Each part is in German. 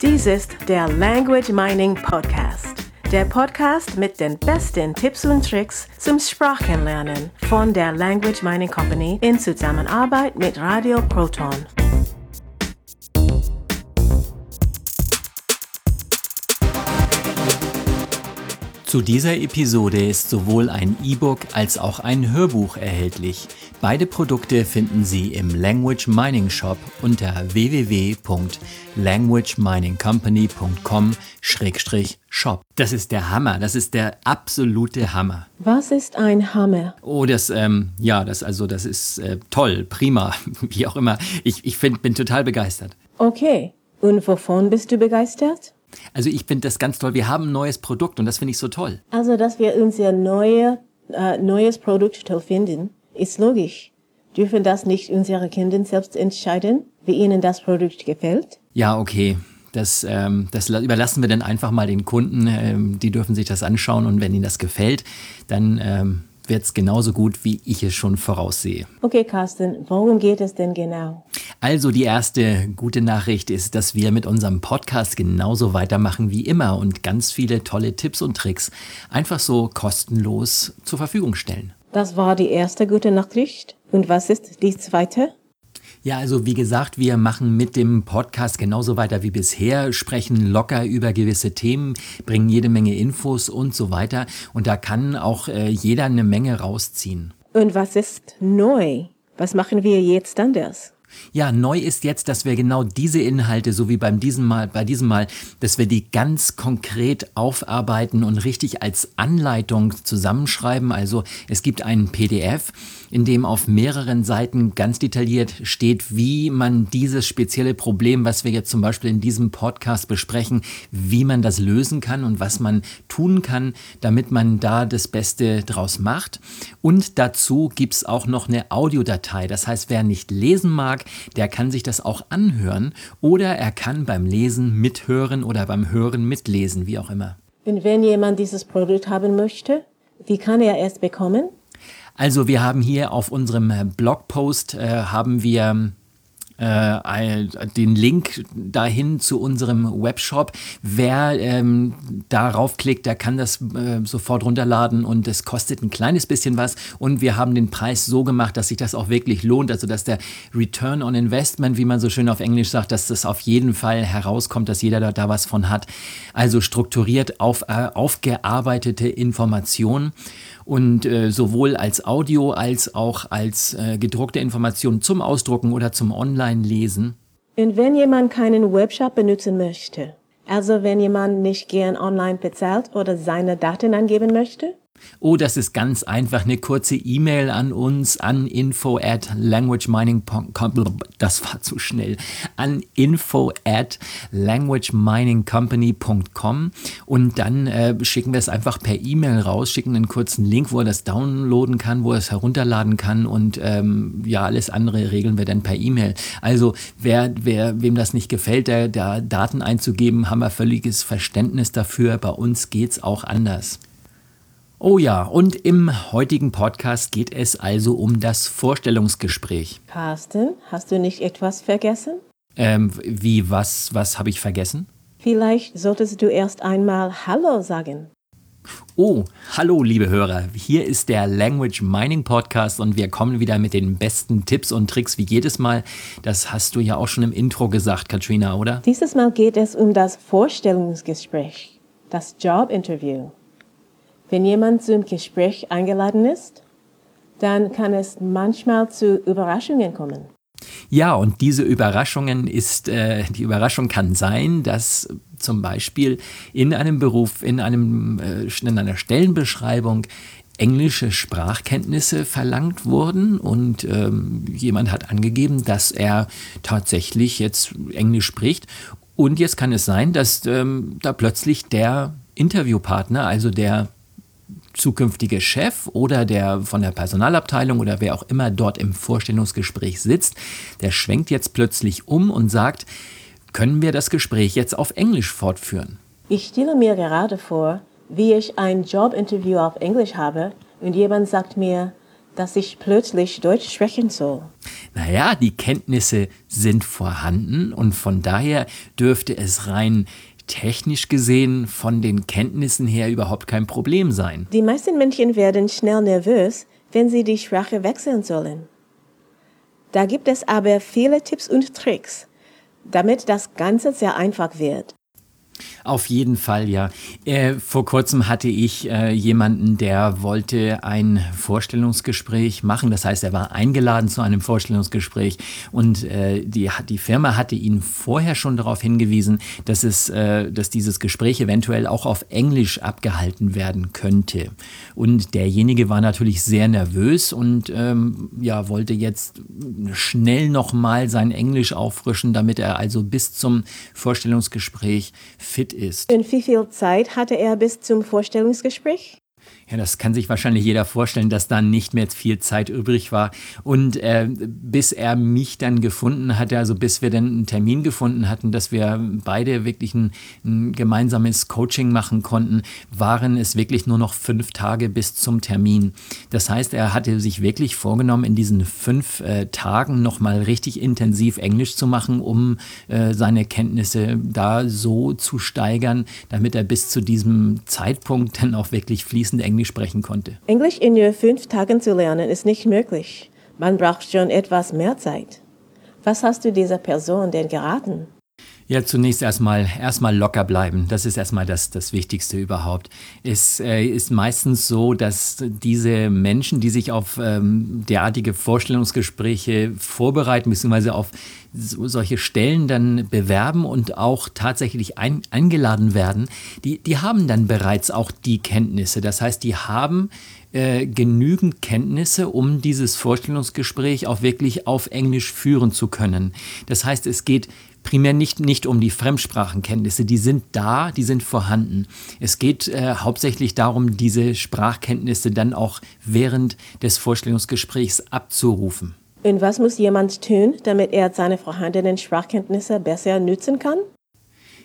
Dies ist der Language Mining Podcast. Der Podcast mit den besten Tipps und Tricks zum Sprachenlernen von der Language Mining Company in Zusammenarbeit mit Radio Proton. Zu dieser Episode ist sowohl ein E-Book als auch ein Hörbuch erhältlich. Beide Produkte finden Sie im Language Mining Shop unter www.languageminingcompany.com-shop. Das ist der Hammer, das ist der absolute Hammer. Was ist ein Hammer? Oh, das, ähm, ja, das, also, das ist äh, toll, prima, wie auch immer. Ich, ich find, bin total begeistert. Okay, und wovon bist du begeistert? Also ich finde das ganz toll. Wir haben ein neues Produkt und das finde ich so toll. Also, dass wir unser neue, äh, neues Produkt toll finden, ist logisch. Dürfen das nicht unsere Kinder selbst entscheiden, wie ihnen das Produkt gefällt? Ja, okay. Das, ähm, das überlassen wir dann einfach mal den Kunden. Ähm, die dürfen sich das anschauen und wenn ihnen das gefällt, dann ähm, wird es genauso gut, wie ich es schon voraussehe. Okay, Carsten, worum geht es denn genau? Also die erste gute Nachricht ist, dass wir mit unserem Podcast genauso weitermachen wie immer und ganz viele tolle Tipps und Tricks einfach so kostenlos zur Verfügung stellen. Das war die erste gute Nachricht. Und was ist die zweite? Ja, also wie gesagt, wir machen mit dem Podcast genauso weiter wie bisher, sprechen locker über gewisse Themen, bringen jede Menge Infos und so weiter. Und da kann auch äh, jeder eine Menge rausziehen. Und was ist neu? Was machen wir jetzt anders? Ja, neu ist jetzt, dass wir genau diese Inhalte, so wie beim diesem Mal, bei diesem Mal, dass wir die ganz konkret aufarbeiten und richtig als Anleitung zusammenschreiben. Also es gibt einen PDF, in dem auf mehreren Seiten ganz detailliert steht, wie man dieses spezielle Problem, was wir jetzt zum Beispiel in diesem Podcast besprechen, wie man das lösen kann und was man tun kann, damit man da das Beste draus macht. Und dazu gibt es auch noch eine Audiodatei. Das heißt, wer nicht lesen mag, der kann sich das auch anhören oder er kann beim Lesen mithören oder beim Hören mitlesen, wie auch immer. Und wenn jemand dieses Produkt haben möchte, wie kann er es bekommen? Also wir haben hier auf unserem Blogpost äh, haben wir äh, den Link dahin zu unserem Webshop. Wer ähm, darauf klickt, der kann das äh, sofort runterladen und es kostet ein kleines bisschen was. Und wir haben den Preis so gemacht, dass sich das auch wirklich lohnt. Also dass der Return on Investment, wie man so schön auf Englisch sagt, dass das auf jeden Fall herauskommt, dass jeder da, da was von hat. Also strukturiert auf, äh, aufgearbeitete Informationen und äh, sowohl als Audio als auch als äh, gedruckte Informationen zum Ausdrucken oder zum Online-Lesen. Und wenn jemand keinen Webshop benutzen möchte, also wenn jemand nicht gern online bezahlt oder seine Daten angeben möchte? Oh, das ist ganz einfach. Eine kurze E-Mail an uns an info at languagemining.com. Das war zu schnell. An info at languageminingcompany.com und dann äh, schicken wir es einfach per E-Mail raus, schicken einen kurzen Link, wo er das downloaden kann, wo er es herunterladen kann und ähm, ja, alles andere regeln wir dann per E-Mail. Also wer, wer, wem das nicht gefällt, der Daten einzugeben, haben wir völliges Verständnis dafür. Bei uns geht es auch anders. Oh ja, und im heutigen Podcast geht es also um das Vorstellungsgespräch. Carsten, hast du nicht etwas vergessen? Ähm, wie, was, was habe ich vergessen? Vielleicht solltest du erst einmal Hallo sagen. Oh, hallo liebe Hörer, hier ist der Language Mining Podcast und wir kommen wieder mit den besten Tipps und Tricks wie jedes Mal. Das hast du ja auch schon im Intro gesagt, Katrina, oder? Dieses Mal geht es um das Vorstellungsgespräch, das Jobinterview. Wenn jemand zum Gespräch eingeladen ist, dann kann es manchmal zu Überraschungen kommen. Ja, und diese Überraschungen ist, äh, die Überraschung kann sein, dass zum Beispiel in einem Beruf, in, einem, äh, in einer Stellenbeschreibung englische Sprachkenntnisse verlangt wurden und ähm, jemand hat angegeben, dass er tatsächlich jetzt Englisch spricht. Und jetzt kann es sein, dass ähm, da plötzlich der Interviewpartner, also der zukünftige Chef oder der von der Personalabteilung oder wer auch immer dort im Vorstellungsgespräch sitzt, der schwenkt jetzt plötzlich um und sagt, können wir das Gespräch jetzt auf Englisch fortführen? Ich stelle mir gerade vor, wie ich ein Jobinterview auf Englisch habe und jemand sagt mir, dass ich plötzlich Deutsch sprechen soll? Naja, die Kenntnisse sind vorhanden und von daher dürfte es rein technisch gesehen von den Kenntnissen her überhaupt kein Problem sein. Die meisten Menschen werden schnell nervös, wenn sie die Sprache wechseln sollen. Da gibt es aber viele Tipps und Tricks, damit das Ganze sehr einfach wird. Auf jeden Fall, ja. Äh, vor kurzem hatte ich äh, jemanden, der wollte ein Vorstellungsgespräch machen. Das heißt, er war eingeladen zu einem Vorstellungsgespräch und äh, die, die Firma hatte ihn vorher schon darauf hingewiesen, dass, es, äh, dass dieses Gespräch eventuell auch auf Englisch abgehalten werden könnte. Und derjenige war natürlich sehr nervös und ähm, ja, wollte jetzt schnell nochmal sein Englisch auffrischen, damit er also bis zum Vorstellungsgespräch fit ist. Und wie viel Zeit hatte er bis zum Vorstellungsgespräch? Ja, das kann sich wahrscheinlich jeder vorstellen, dass dann nicht mehr viel Zeit übrig war. Und äh, bis er mich dann gefunden hatte, also bis wir dann einen Termin gefunden hatten, dass wir beide wirklich ein, ein gemeinsames Coaching machen konnten, waren es wirklich nur noch fünf Tage bis zum Termin. Das heißt, er hatte sich wirklich vorgenommen, in diesen fünf äh, Tagen nochmal richtig intensiv Englisch zu machen, um äh, seine Kenntnisse da so zu steigern, damit er bis zu diesem Zeitpunkt dann auch wirklich fließend Englisch Englisch sprechen konnte. Englisch in nur fünf Tagen zu lernen ist nicht möglich. Man braucht schon etwas mehr Zeit. Was hast du dieser Person denn geraten? Ja, zunächst erstmal erstmal locker bleiben. Das ist erstmal das, das Wichtigste überhaupt. Es äh, ist meistens so, dass diese Menschen, die sich auf ähm, derartige Vorstellungsgespräche vorbereiten, beziehungsweise auf so, solche Stellen dann bewerben und auch tatsächlich ein, eingeladen werden, die, die haben dann bereits auch die Kenntnisse. Das heißt, die haben äh, genügend Kenntnisse, um dieses Vorstellungsgespräch auch wirklich auf Englisch führen zu können. Das heißt, es geht primär nicht, nicht um die Fremdsprachenkenntnisse, die sind da, die sind vorhanden. Es geht äh, hauptsächlich darum, diese Sprachkenntnisse dann auch während des Vorstellungsgesprächs abzurufen. Und was muss jemand tun, damit er seine vorhandenen Sprachkenntnisse besser nutzen kann?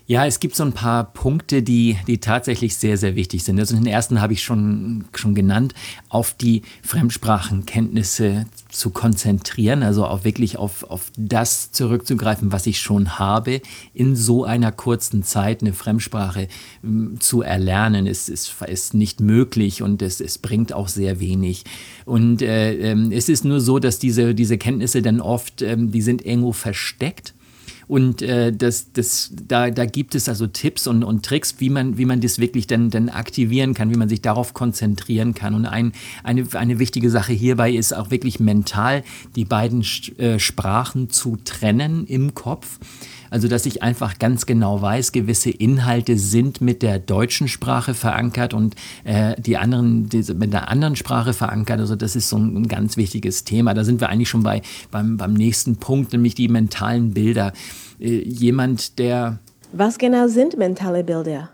Ja, es gibt so ein paar Punkte, die, die tatsächlich sehr, sehr wichtig sind. Also den ersten habe ich schon, schon genannt, auf die Fremdsprachenkenntnisse zu konzentrieren, also auch wirklich auf, auf das zurückzugreifen, was ich schon habe, in so einer kurzen Zeit eine Fremdsprache m, zu erlernen, ist, ist, ist nicht möglich und es, es bringt auch sehr wenig. Und äh, äh, es ist nur so, dass diese, diese Kenntnisse dann oft, äh, die sind irgendwo versteckt und äh, das, das, da, da gibt es also Tipps und, und Tricks, wie man, wie man das wirklich dann, dann aktivieren kann, wie man sich darauf konzentrieren kann. Und ein, eine, eine wichtige Sache hierbei ist auch wirklich mental die beiden äh, Sprachen zu trennen im Kopf. Also, dass ich einfach ganz genau weiß, gewisse Inhalte sind mit der deutschen Sprache verankert und äh, die anderen die, mit der anderen Sprache verankert. Also, das ist so ein, ein, ganz wichtiges Thema. Da sind wir eigentlich schon bei, beim, beim nächsten Punkt, nämlich die mentalen Bilder. Äh, jemand, der. Was genau sind mentale Bilder?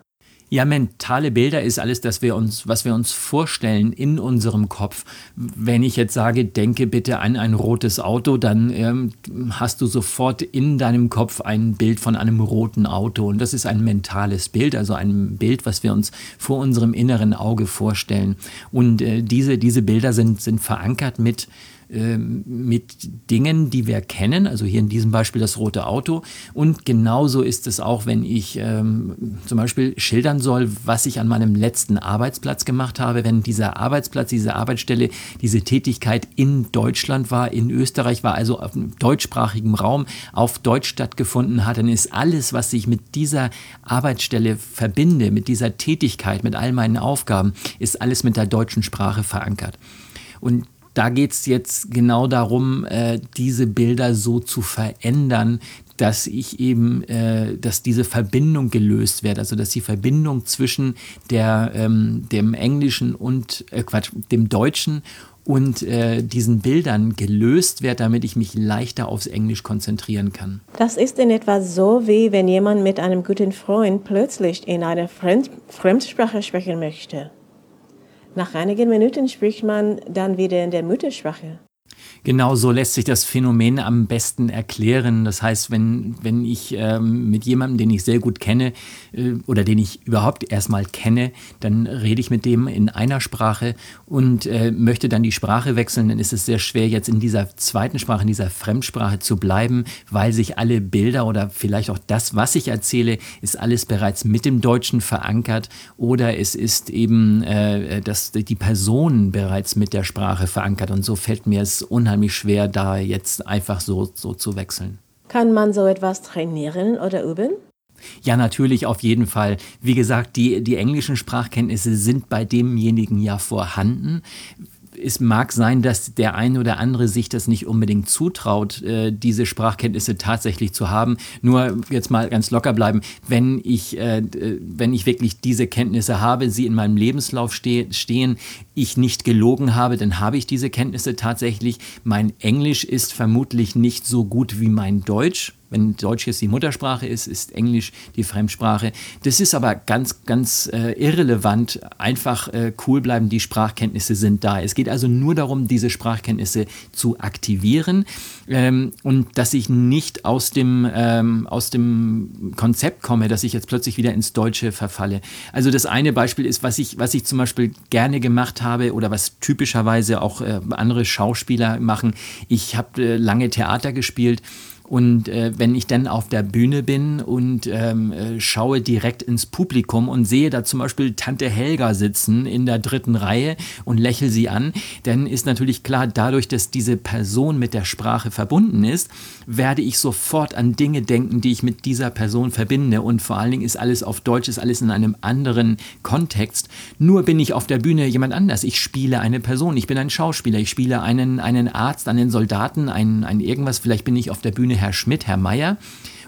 Ja, mentale Bilder ist alles, das wir uns, was wir uns vorstellen in unserem Kopf. Wenn ich jetzt sage, denke bitte an ein rotes Auto, dann ähm, hast du sofort in deinem Kopf ein Bild von einem roten Auto. Und das ist ein mentales Bild, also ein Bild, was wir uns vor unserem inneren Auge vorstellen. Und äh, diese, diese Bilder sind, sind verankert mit mit Dingen, die wir kennen, also hier in diesem Beispiel das rote Auto. Und genauso ist es auch, wenn ich ähm, zum Beispiel schildern soll, was ich an meinem letzten Arbeitsplatz gemacht habe. Wenn dieser Arbeitsplatz, diese Arbeitsstelle, diese Tätigkeit in Deutschland war, in Österreich war, also auf dem deutschsprachigen Raum auf Deutsch stattgefunden hat, dann ist alles, was ich mit dieser Arbeitsstelle verbinde, mit dieser Tätigkeit, mit all meinen Aufgaben, ist alles mit der deutschen Sprache verankert. Und da geht es jetzt genau darum, äh, diese Bilder so zu verändern, dass ich eben, äh, dass diese Verbindung gelöst wird, also dass die Verbindung zwischen der, ähm, dem Englischen und äh, Quatsch, dem Deutschen und äh, diesen Bildern gelöst wird, damit ich mich leichter aufs Englisch konzentrieren kann. Das ist in etwa so, wie wenn jemand mit einem guten Freund plötzlich in einer Fremd Fremdsprache sprechen möchte. Nach einigen Minuten spricht man dann wieder in der Muttersprache. Genau so lässt sich das Phänomen am besten erklären. Das heißt, wenn, wenn ich ähm, mit jemandem, den ich sehr gut kenne äh, oder den ich überhaupt erstmal kenne, dann rede ich mit dem in einer Sprache und äh, möchte dann die Sprache wechseln, dann ist es sehr schwer, jetzt in dieser zweiten Sprache, in dieser Fremdsprache zu bleiben, weil sich alle Bilder oder vielleicht auch das, was ich erzähle, ist alles bereits mit dem Deutschen verankert oder es ist eben, äh, dass die Person bereits mit der Sprache verankert und so fällt mir es unheimlich unheimlich schwer, da jetzt einfach so, so zu wechseln. Kann man so etwas trainieren oder üben? Ja, natürlich, auf jeden Fall. Wie gesagt, die, die englischen Sprachkenntnisse sind bei demjenigen ja vorhanden es mag sein, dass der eine oder andere sich das nicht unbedingt zutraut, äh, diese Sprachkenntnisse tatsächlich zu haben. Nur jetzt mal ganz locker bleiben, wenn ich, äh, wenn ich wirklich diese Kenntnisse habe, sie in meinem Lebenslauf ste stehen, ich nicht gelogen habe, dann habe ich diese Kenntnisse tatsächlich. Mein Englisch ist vermutlich nicht so gut wie mein Deutsch wenn Deutsch jetzt die Muttersprache ist, ist Englisch die Fremdsprache. Das ist aber ganz, ganz äh, irrelevant. Einfach äh, cool bleiben, die Sprachkenntnisse sind da. Es geht also nur darum, diese Sprachkenntnisse zu aktivieren ähm, und dass ich nicht aus dem, ähm, aus dem Konzept komme, dass ich jetzt plötzlich wieder ins Deutsche verfalle. Also das eine Beispiel ist, was ich, was ich zum Beispiel gerne gemacht habe oder was typischerweise auch äh, andere Schauspieler machen. Ich habe äh, lange Theater gespielt und äh, wenn ich dann auf der Bühne bin und ähm, äh, schaue direkt ins Publikum und sehe da zum Beispiel Tante Helga sitzen in der dritten Reihe und lächle sie an, dann ist natürlich klar, dadurch, dass diese Person mit der Sprache verbunden ist, werde ich sofort an Dinge denken, die ich mit dieser Person verbinde. Und vor allen Dingen ist alles auf Deutsch, ist alles in einem anderen Kontext. Nur bin ich auf der Bühne jemand anders. Ich spiele eine Person, ich bin ein Schauspieler, ich spiele einen, einen Arzt, einen Soldaten, ein, ein irgendwas. Vielleicht bin ich auf der Bühne Herr Schmidt, Herr Meier.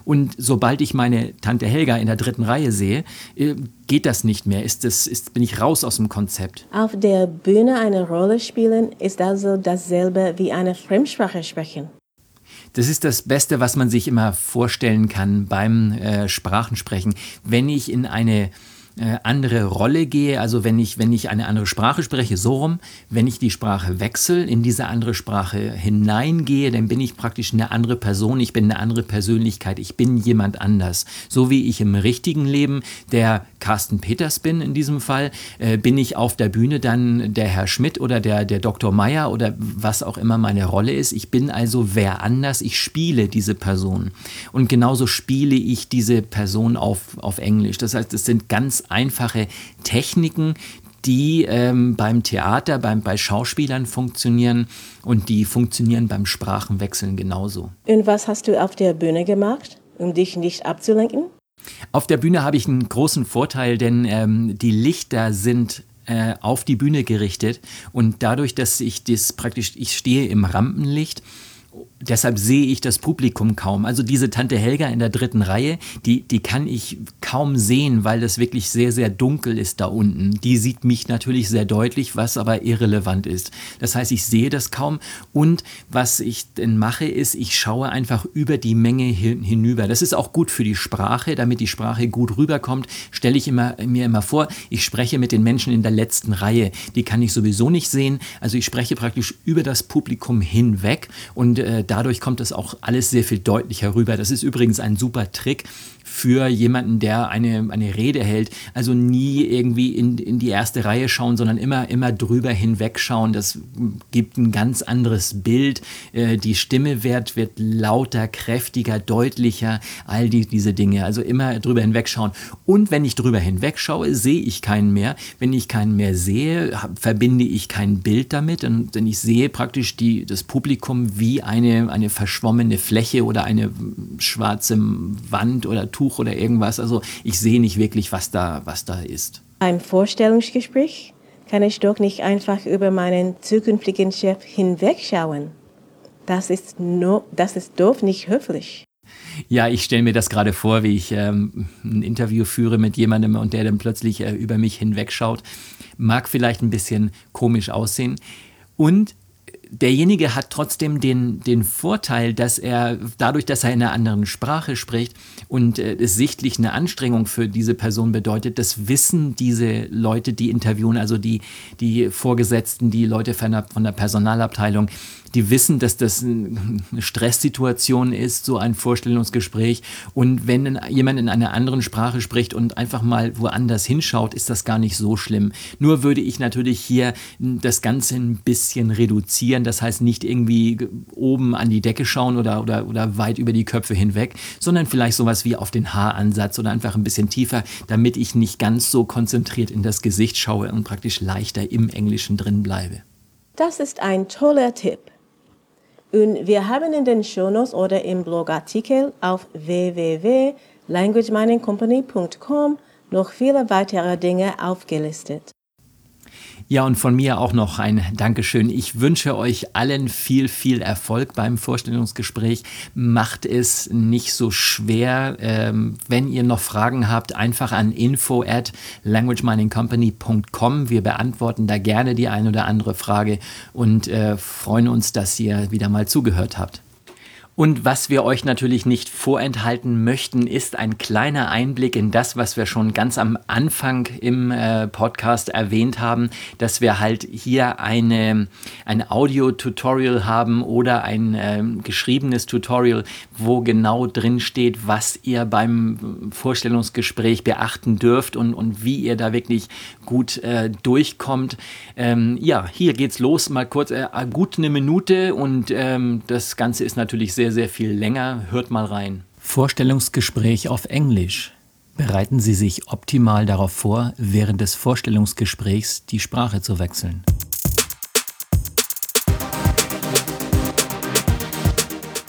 Und sobald ich meine Tante Helga in der dritten Reihe sehe, äh, geht das nicht mehr. Ist das, ist, bin ich raus aus dem Konzept. Auf der Bühne eine Rolle spielen ist also dasselbe wie eine Fremdsprache sprechen. Das ist das Beste, was man sich immer vorstellen kann beim äh, Sprachensprechen. Wenn ich in eine äh, andere Rolle gehe, also wenn ich, wenn ich eine andere Sprache spreche, so rum, wenn ich die Sprache wechsle, in diese andere Sprache hineingehe, dann bin ich praktisch eine andere Person, ich bin eine andere Persönlichkeit, ich bin jemand anders. So wie ich im richtigen Leben der Carsten Peters bin in diesem Fall, äh, bin ich auf der Bühne dann der Herr Schmidt oder der, der Dr. Meier oder was auch immer meine Rolle ist. Ich bin also wer anders, ich spiele diese Person. Und genauso spiele ich diese Person auf, auf Englisch. Das heißt, es sind ganz einfache Techniken, die ähm, beim Theater, beim, bei Schauspielern funktionieren und die funktionieren beim Sprachenwechseln genauso. Und was hast du auf der Bühne gemacht, um dich nicht abzulenken? Auf der Bühne habe ich einen großen Vorteil, denn ähm, die Lichter sind äh, auf die Bühne gerichtet und dadurch, dass ich das praktisch, ich stehe im Rampenlicht deshalb sehe ich das Publikum kaum. Also diese Tante Helga in der dritten Reihe, die, die kann ich kaum sehen, weil das wirklich sehr, sehr dunkel ist da unten. Die sieht mich natürlich sehr deutlich, was aber irrelevant ist. Das heißt, ich sehe das kaum. Und was ich denn mache, ist, ich schaue einfach über die Menge hin, hinüber. Das ist auch gut für die Sprache, damit die Sprache gut rüberkommt. Stelle ich immer, mir immer vor, ich spreche mit den Menschen in der letzten Reihe. Die kann ich sowieso nicht sehen. Also ich spreche praktisch über das Publikum hinweg und äh, dadurch kommt das auch alles sehr viel deutlicher rüber. Das ist übrigens ein super Trick, für jemanden, der eine, eine Rede hält. Also nie irgendwie in, in die erste Reihe schauen, sondern immer, immer drüber hinwegschauen. Das gibt ein ganz anderes Bild. Äh, die Stimme wird, wird lauter, kräftiger, deutlicher, all die, diese Dinge. Also immer drüber hinwegschauen. Und wenn ich drüber hinwegschaue, sehe ich keinen mehr. Wenn ich keinen mehr sehe, verbinde ich kein Bild damit. Und denn ich sehe praktisch die, das Publikum wie eine, eine verschwommene Fläche oder eine schwarze Wand oder Tuch oder irgendwas. Also ich sehe nicht wirklich, was da, was da ist. Ein Vorstellungsgespräch kann ich doch nicht einfach über meinen zukünftigen Chef hinwegschauen. Das ist, no, das ist doof nicht höflich. Ja, ich stelle mir das gerade vor, wie ich ähm, ein Interview führe mit jemandem und der dann plötzlich äh, über mich hinwegschaut. Mag vielleicht ein bisschen komisch aussehen. Und derjenige hat trotzdem den, den Vorteil, dass er dadurch, dass er in einer anderen Sprache spricht und äh, es sichtlich eine Anstrengung für diese Person bedeutet, das wissen diese Leute, die interviewen, also die, die Vorgesetzten, die Leute von der, von der Personalabteilung, die wissen, dass das eine Stresssituation ist, so ein Vorstellungsgespräch. Und wenn jemand in einer anderen Sprache spricht und einfach mal woanders hinschaut, ist das gar nicht so schlimm. Nur würde ich natürlich hier das Ganze ein bisschen reduzieren. Das heißt nicht irgendwie oben an die Decke schauen oder, oder, oder weit über die Köpfe hinweg, sondern vielleicht sowas wie auf den Haaransatz oder einfach ein bisschen tiefer, damit ich nicht ganz so konzentriert in das Gesicht schaue und praktisch leichter im Englischen drin bleibe. Das ist ein toller Tipp. Und wir haben in den Shownotes oder im Blogartikel auf www.languageminingcompany.com noch viele weitere Dinge aufgelistet. Ja, und von mir auch noch ein Dankeschön. Ich wünsche euch allen viel, viel Erfolg beim Vorstellungsgespräch. Macht es nicht so schwer. Ähm, wenn ihr noch Fragen habt, einfach an info at languageminingcompany.com. Wir beantworten da gerne die ein oder andere Frage und äh, freuen uns, dass ihr wieder mal zugehört habt. Und was wir euch natürlich nicht vorenthalten möchten, ist ein kleiner Einblick in das, was wir schon ganz am Anfang im äh, Podcast erwähnt haben, dass wir halt hier eine, ein Audio-Tutorial haben oder ein äh, geschriebenes Tutorial, wo genau drin steht, was ihr beim Vorstellungsgespräch beachten dürft und, und wie ihr da wirklich gut äh, durchkommt. Ähm, ja, hier geht's los, mal kurz, äh, gut eine Minute und ähm, das Ganze ist natürlich sehr sehr, sehr viel länger. Hört mal rein. Vorstellungsgespräch auf Englisch. Bereiten Sie sich optimal darauf vor, während des Vorstellungsgesprächs die Sprache zu wechseln.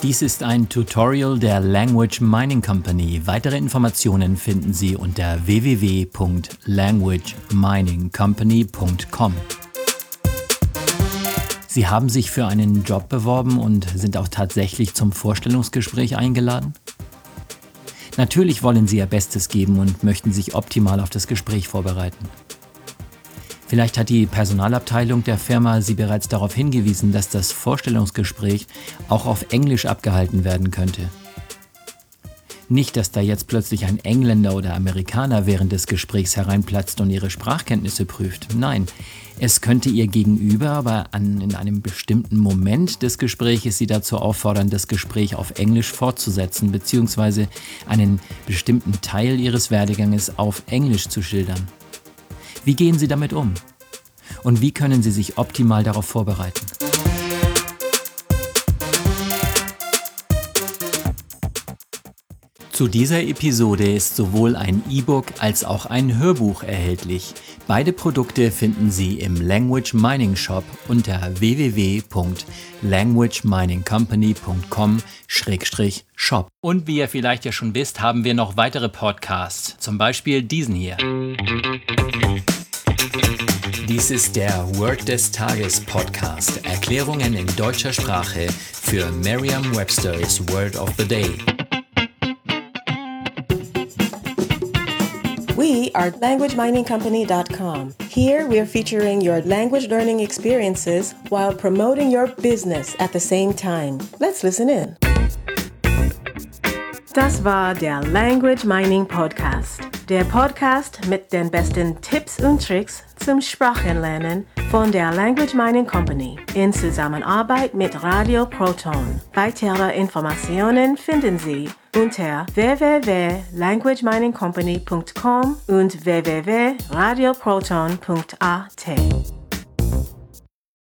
Dies ist ein Tutorial der Language Mining Company. Weitere Informationen finden Sie unter www.languageminingcompany.com. Sie haben sich für einen Job beworben und sind auch tatsächlich zum Vorstellungsgespräch eingeladen? Natürlich wollen Sie Ihr Bestes geben und möchten sich optimal auf das Gespräch vorbereiten. Vielleicht hat die Personalabteilung der Firma Sie bereits darauf hingewiesen, dass das Vorstellungsgespräch auch auf Englisch abgehalten werden könnte. Nicht, dass da jetzt plötzlich ein Engländer oder Amerikaner während des Gesprächs hereinplatzt und ihre Sprachkenntnisse prüft. Nein, es könnte ihr Gegenüber aber an, in einem bestimmten Moment des Gesprächs sie dazu auffordern, das Gespräch auf Englisch fortzusetzen bzw. einen bestimmten Teil ihres Werdeganges auf Englisch zu schildern. Wie gehen Sie damit um? Und wie können Sie sich optimal darauf vorbereiten? Zu dieser Episode ist sowohl ein E-Book als auch ein Hörbuch erhältlich. Beide Produkte finden Sie im Language Mining Shop unter www.languageminingcompany.com-shop. Und wie ihr vielleicht ja schon wisst, haben wir noch weitere Podcasts, zum Beispiel diesen hier. Dies ist der Word des Tages Podcast. Erklärungen in deutscher Sprache für Merriam-Webster's Word of the Day. We are LanguageMiningCompany.com. Here we are featuring your language learning experiences while promoting your business at the same time. Let's listen in. Das war der Language Mining Podcast. Der Podcast mit den besten Tipps und Tricks zum Sprachenlernen von der Language Mining Company in Zusammenarbeit mit Radio Proton. Weitere Informationen finden Sie unter www.languageminingcompany.com und www.radioproton.at.